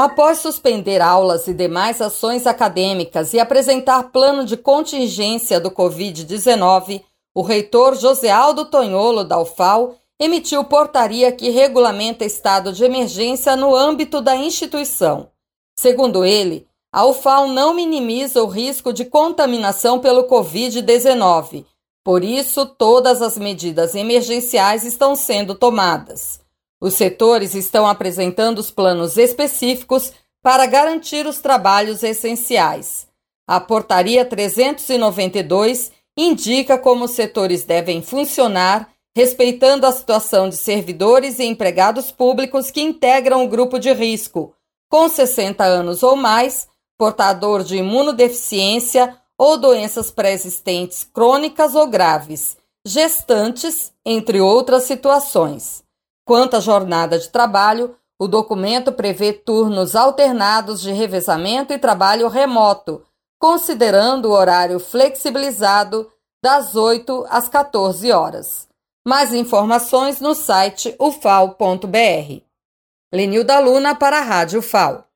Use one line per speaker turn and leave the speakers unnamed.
Após suspender aulas e demais ações acadêmicas e apresentar plano de contingência do Covid-19, o reitor José Aldo Tonholo da UFAL emitiu portaria que regulamenta estado de emergência no âmbito da instituição. Segundo ele, a UFAL não minimiza o risco de contaminação pelo Covid-19, por isso, todas as medidas emergenciais estão sendo tomadas. Os setores estão apresentando os planos específicos para garantir os trabalhos essenciais. A Portaria 392 indica como os setores devem funcionar, respeitando a situação de servidores e empregados públicos que integram o grupo de risco, com 60 anos ou mais, portador de imunodeficiência ou doenças pré-existentes crônicas ou graves, gestantes, entre outras situações. Quanto à jornada de trabalho, o documento prevê turnos alternados de revezamento e trabalho remoto, considerando o horário flexibilizado das 8 às 14 horas. Mais informações no site ufal.br. Lenilda Luna para a Rádio UFAL.